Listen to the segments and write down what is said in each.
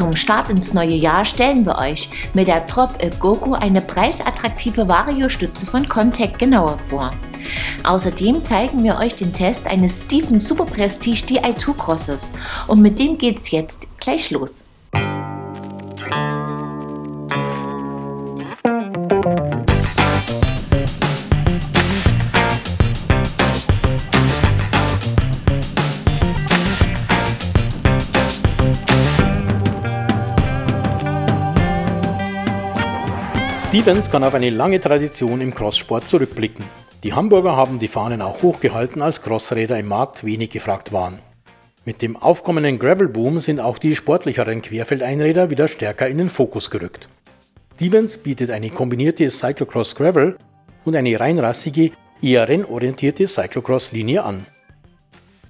Zum Start ins neue Jahr stellen wir euch mit der Trop Goku eine preisattraktive Vario-Stütze von Contact genauer vor. Außerdem zeigen wir euch den Test eines Steven Super Prestige DI2 Crosses und mit dem geht's jetzt gleich los. Stevens kann auf eine lange Tradition im Crosssport zurückblicken. Die Hamburger haben die Fahnen auch hochgehalten, als Crossräder im Markt wenig gefragt waren. Mit dem aufkommenden Gravelboom sind auch die sportlicheren Querfeldeinräder wieder stärker in den Fokus gerückt. Stevens bietet eine kombinierte Cyclocross Gravel und eine reinrassige, eher rennorientierte Cyclocross-Linie an.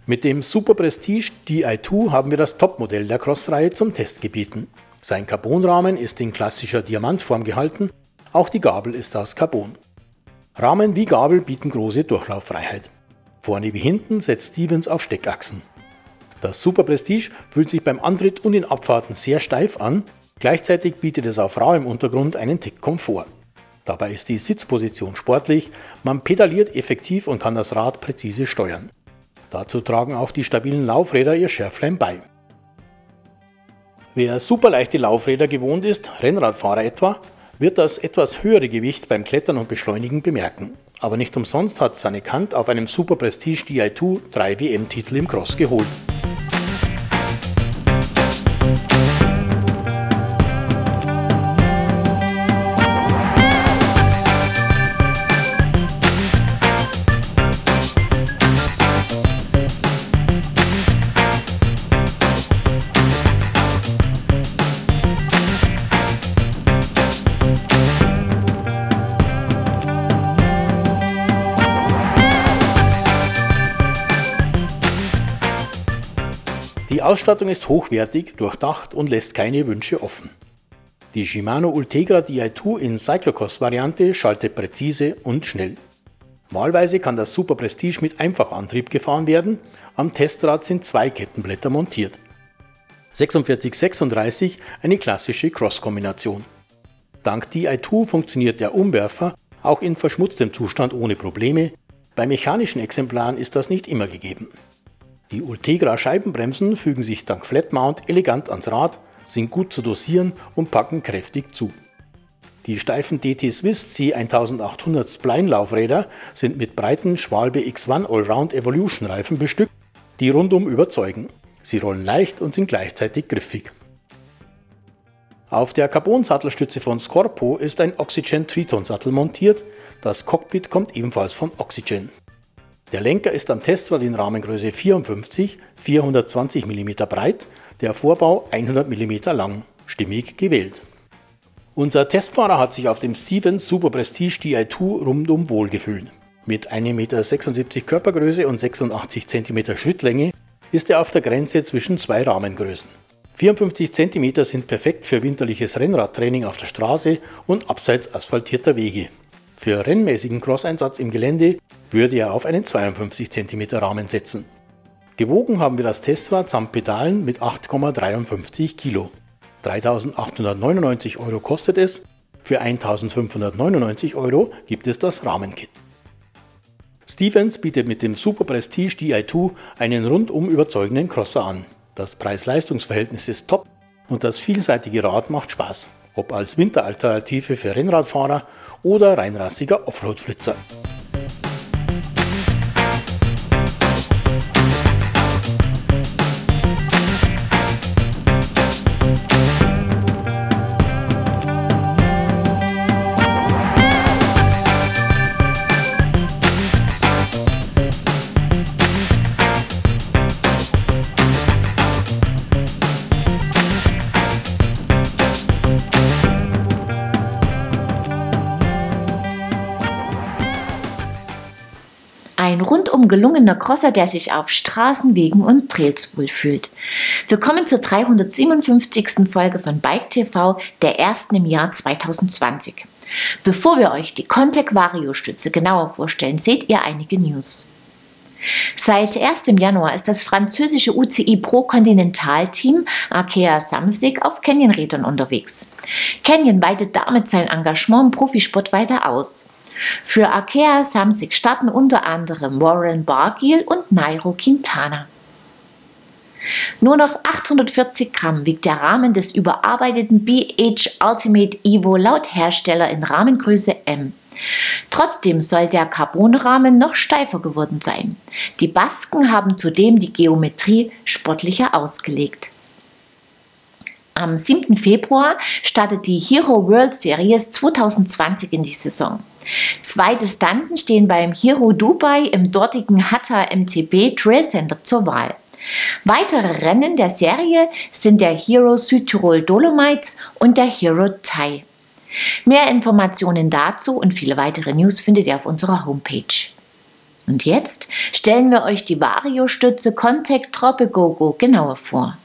Mit dem Super Prestige DI2 haben wir das Topmodell der Crossreihe zum Test gebeten. Sein Carbonrahmen ist in klassischer Diamantform gehalten auch die Gabel ist aus Carbon. Rahmen wie Gabel bieten große Durchlauffreiheit. Vorne wie hinten setzt Stevens auf Steckachsen. Das Super Prestige fühlt sich beim Antritt und in Abfahrten sehr steif an, gleichzeitig bietet es auf rauem Untergrund einen Tick Komfort. Dabei ist die Sitzposition sportlich, man pedaliert effektiv und kann das Rad präzise steuern. Dazu tragen auch die stabilen Laufräder ihr Schärflein bei. Wer superleichte Laufräder gewohnt ist, Rennradfahrer etwa, wird das etwas höhere Gewicht beim Klettern und Beschleunigen bemerken. Aber nicht umsonst hat seine Kant auf einem Super Prestige DI2 drei WM-Titel im Cross geholt. Die Ausstattung ist hochwertig, durchdacht und lässt keine Wünsche offen. Die Shimano Ultegra Di2 in Cyclocross-Variante schaltet präzise und schnell. Wahlweise kann das Super Prestige mit Einfachantrieb gefahren werden, am Testrad sind zwei Kettenblätter montiert. 4636 eine klassische Cross-Kombination. Dank Di2 funktioniert der Umwerfer auch in verschmutztem Zustand ohne Probleme, bei mechanischen Exemplaren ist das nicht immer gegeben. Die Ultegra Scheibenbremsen fügen sich dank Flatmount elegant ans Rad, sind gut zu dosieren und packen kräftig zu. Die steifen DT Swiss C1800 Spline-Laufräder sind mit breiten Schwalbe X1 Allround Evolution Reifen bestückt, die rundum überzeugen. Sie rollen leicht und sind gleichzeitig griffig. Auf der Carbon-Sattelstütze von Scorpo ist ein Oxygen Triton Sattel montiert, das Cockpit kommt ebenfalls von Oxygen. Der Lenker ist am Testrad in Rahmengröße 54, 420 mm breit, der Vorbau 100 mm lang, stimmig gewählt. Unser Testfahrer hat sich auf dem Stevens Super Prestige Di2 rundum wohlgefühlt. Mit 1,76 m Körpergröße und 86 cm Schrittlänge ist er auf der Grenze zwischen zwei Rahmengrößen. 54 cm sind perfekt für winterliches Rennradtraining auf der Straße und abseits asphaltierter Wege. Für rennmäßigen Cross-Einsatz im Gelände würde er auf einen 52 cm Rahmen setzen. Gewogen haben wir das Testrad samt Pedalen mit 8,53 Kilo. 3.899 Euro kostet es, für 1.599 Euro gibt es das Rahmenkit. Stevens bietet mit dem Super Prestige Di2 einen rundum überzeugenden Crosser an. Das Preis-Leistungs-Verhältnis ist top und das vielseitige Rad macht Spaß, ob als Winteralternative für Rennradfahrer oder reinrassiger Offroad-Flitzer. Ein rundum gelungener Crosser, der sich auf Straßen, Wegen und Trails wohlfühlt. Wir kommen zur 357. Folge von Bike TV, der ersten im Jahr 2020. Bevor wir euch die Contec Vario Stütze genauer vorstellen, seht ihr einige News. Seit 1. Januar ist das französische UCI Pro Continental Team Arkea Samsic auf Canyon-Rädern unterwegs. Canyon weitet damit sein Engagement im Profisport weiter aus. Für Arkea Samsic starten unter anderem Warren Bargiel und Nairo Quintana. Nur noch 840 Gramm wiegt der Rahmen des überarbeiteten BH Ultimate Evo laut Hersteller in Rahmengröße M. Trotzdem soll der Carbonrahmen noch steifer geworden sein. Die Basken haben zudem die Geometrie sportlicher ausgelegt. Am 7. Februar startet die Hero World Series 2020 in die Saison. Zwei Distanzen stehen beim Hero Dubai im dortigen Hatta MTB Trail Center zur Wahl. Weitere Rennen der Serie sind der Hero Südtirol Dolomites und der Hero Thai. Mehr Informationen dazu und viele weitere News findet ihr auf unserer Homepage. Und jetzt stellen wir euch die Vario-Stütze Contact Tropigogo genauer vor.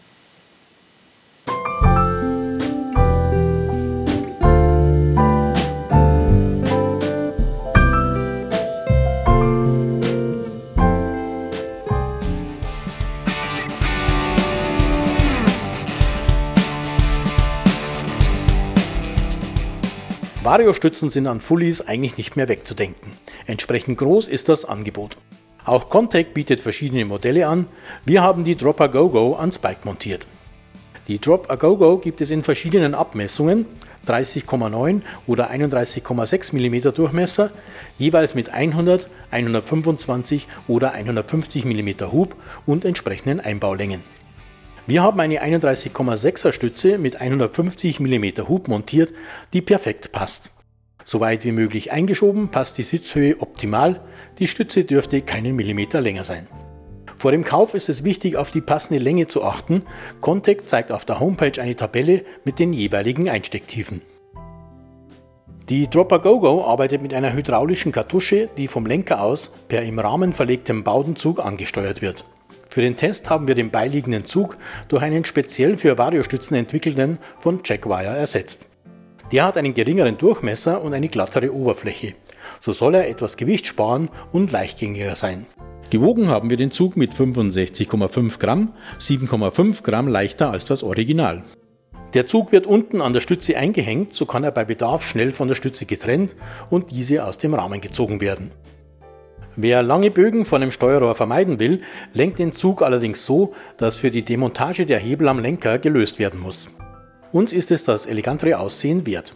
Vario-Stützen sind an Fullies eigentlich nicht mehr wegzudenken. Entsprechend groß ist das Angebot. Auch Contact bietet verschiedene Modelle an. Wir haben die Drop A Go Go ans Bike montiert. Die Drop A Go Go gibt es in verschiedenen Abmessungen, 30,9 oder 31,6 mm Durchmesser, jeweils mit 100, 125 oder 150 mm Hub und entsprechenden Einbaulängen. Wir haben eine 31,6er Stütze mit 150 mm Hub montiert, die perfekt passt. Soweit wie möglich eingeschoben passt die Sitzhöhe optimal, die Stütze dürfte keinen Millimeter länger sein. Vor dem Kauf ist es wichtig, auf die passende Länge zu achten. Contact zeigt auf der Homepage eine Tabelle mit den jeweiligen Einstecktiefen. Die Dropper GoGo arbeitet mit einer hydraulischen Kartusche, die vom Lenker aus per im Rahmen verlegtem Baudenzug angesteuert wird. Für den Test haben wir den beiliegenden Zug durch einen speziell für Variostützen entwickelten von Jackwire ersetzt. Der hat einen geringeren Durchmesser und eine glattere Oberfläche. So soll er etwas Gewicht sparen und leichtgängiger sein. Gewogen haben wir den Zug mit 65,5 Gramm, 7,5 Gramm leichter als das Original. Der Zug wird unten an der Stütze eingehängt, so kann er bei Bedarf schnell von der Stütze getrennt und diese aus dem Rahmen gezogen werden. Wer lange Bögen von dem Steuerrohr vermeiden will, lenkt den Zug allerdings so, dass für die Demontage der Hebel am Lenker gelöst werden muss. Uns ist es das elegantere Aussehen wert.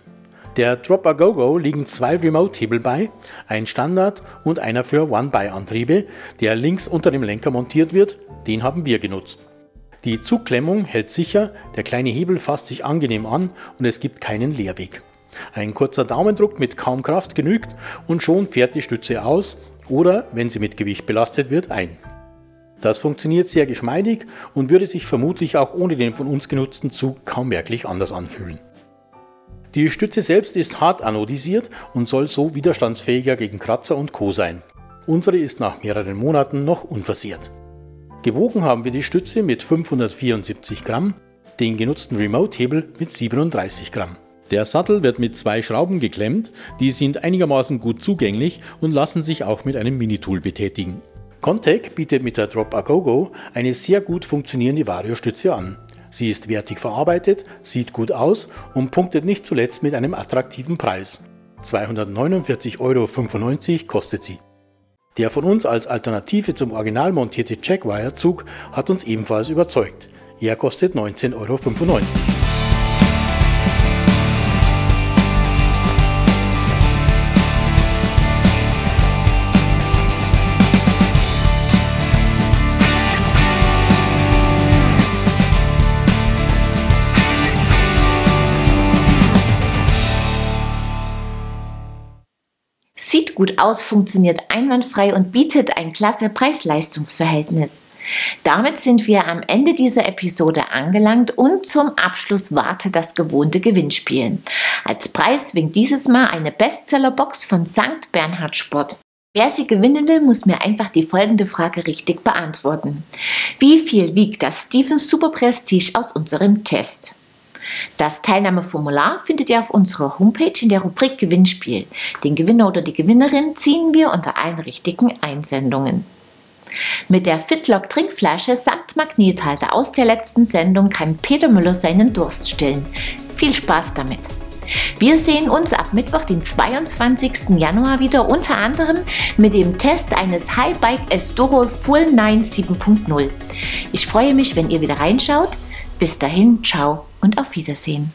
Der Drop A Go Go liegen zwei Remote-Hebel bei, ein Standard und einer für One-By-Antriebe, der links unter dem Lenker montiert wird, den haben wir genutzt. Die Zugklemmung hält sicher, der kleine Hebel fasst sich angenehm an und es gibt keinen Leerweg. Ein kurzer Daumendruck mit kaum Kraft genügt und schon fährt die Stütze aus oder, wenn sie mit Gewicht belastet wird, ein. Das funktioniert sehr geschmeidig und würde sich vermutlich auch ohne den von uns genutzten Zug kaum merklich anders anfühlen. Die Stütze selbst ist hart anodisiert und soll so widerstandsfähiger gegen Kratzer und Co. sein. Unsere ist nach mehreren Monaten noch unversehrt. Gewogen haben wir die Stütze mit 574 Gramm, den genutzten Remote-Hebel mit 37 Gramm. Der Sattel wird mit zwei Schrauben geklemmt, die sind einigermaßen gut zugänglich und lassen sich auch mit einem Minitool betätigen. Contec bietet mit der Drop A Go Go eine sehr gut funktionierende Vario-Stütze an. Sie ist wertig verarbeitet, sieht gut aus und punktet nicht zuletzt mit einem attraktiven Preis. 249,95 Euro kostet sie. Der von uns als Alternative zum original montierte Jackwire-Zug hat uns ebenfalls überzeugt. Er kostet 19,95 Euro. Sieht gut aus, funktioniert einwandfrei und bietet ein klasse Preis-Leistungs-Verhältnis. Damit sind wir am Ende dieser Episode angelangt und zum Abschluss wartet das gewohnte Gewinnspiel. Als Preis winkt dieses Mal eine Bestseller-Box von St. Bernhard Sport. Wer sie gewinnen will, muss mir einfach die folgende Frage richtig beantworten. Wie viel wiegt das Stevens Super Prestige aus unserem Test? Das Teilnahmeformular findet ihr auf unserer Homepage in der Rubrik Gewinnspiel. Den Gewinner oder die Gewinnerin ziehen wir unter allen richtigen Einsendungen. Mit der Fitlock Trinkflasche samt Magnethalter aus der letzten Sendung kann Peter Müller seinen Durst stillen. Viel Spaß damit! Wir sehen uns ab Mittwoch, den 22. Januar wieder unter anderem mit dem Test eines Highbike Estoro Full 9 7.0. Ich freue mich, wenn ihr wieder reinschaut. Bis dahin, ciao und auf Wiedersehen.